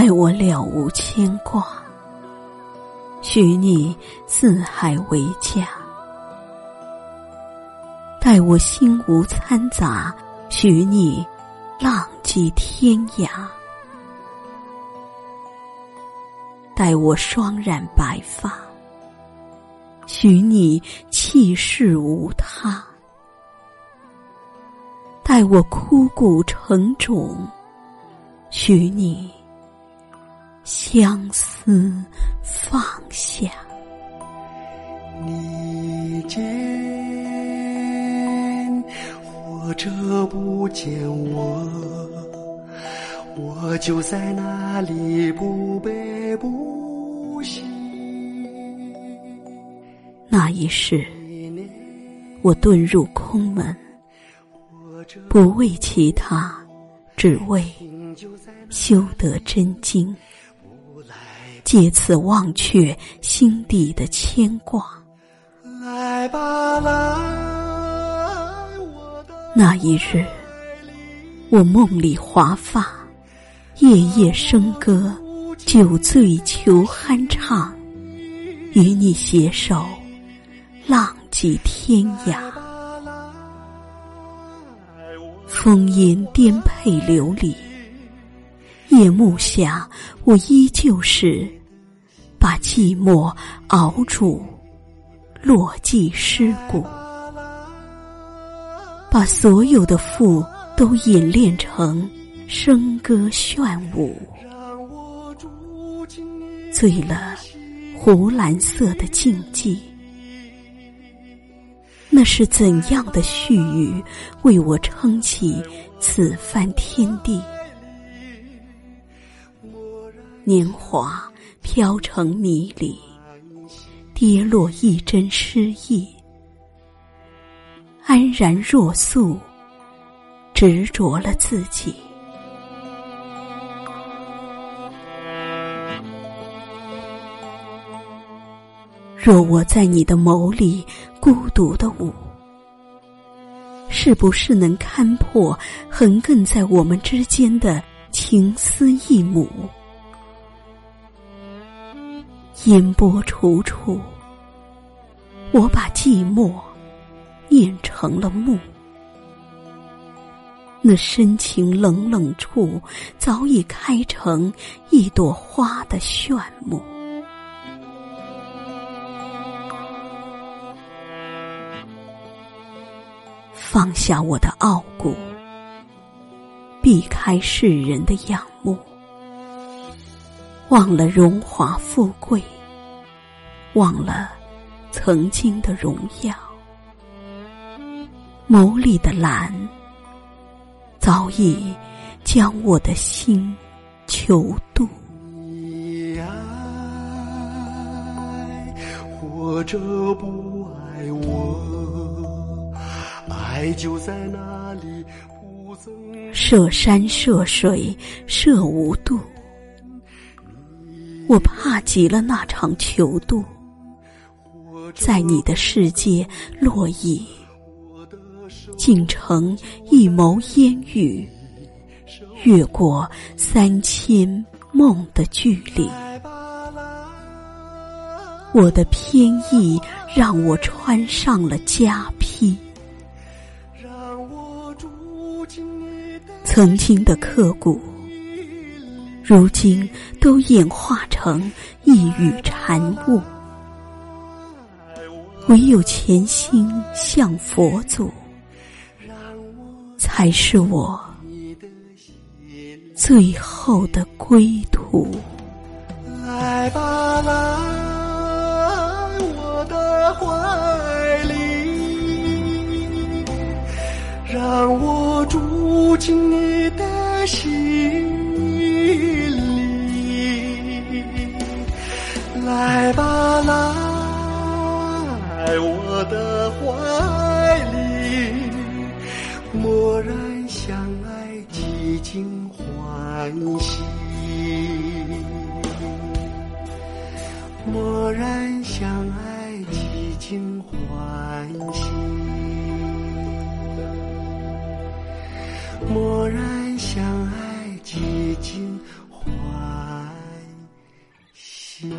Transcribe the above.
待我了无牵挂，许你四海为家；待我心无掺杂，许你浪迹天涯；待我双染白发，许你气势无他。待我枯骨成冢，许你相思放下。你见或者不见我，我就在那里不悲不喜。那一世，我遁入空门。不为其他，只为修得真经，借此忘却心底的牵挂。来吧，来！那一日，我梦里华发，夜夜笙歌，酒醉求酣畅，与你携手，浪迹天涯。风烟颠沛流离，夜幕下，我依旧是把寂寞熬煮，落寂尸骨，把所有的负都演练成笙歌炫舞，醉了湖蓝色的静寂。那是怎样的絮语，为我撑起此番天地？年华飘成迷离，跌落一针诗意，安然若素，执着了自己。若我在你的眸里孤独的舞，是不是能看破横亘在我们之间的情丝一母？烟波楚楚，我把寂寞念成了木。那深情冷冷处，早已开成一朵花的炫目。放下我的傲骨，避开世人的仰慕，忘了荣华富贵，忘了曾经的荣耀。眸里的蓝，早已将我的心囚渡。你爱或者不爱我。爱就在那里，涉山涉水涉无度，我怕极了那场囚渡，在你的世界落意，竟成一眸烟雨，越过三千梦的距离。我的偏意让我穿上了枷披。曾经的刻骨，如今都演化成一缕禅雾。唯有潜心向佛祖，才是我最后的归途。来吧，来我的怀里，让我住进你的。心默然相爱，几经欢喜。默然相爱，几经欢喜。默然相爱，几经欢喜。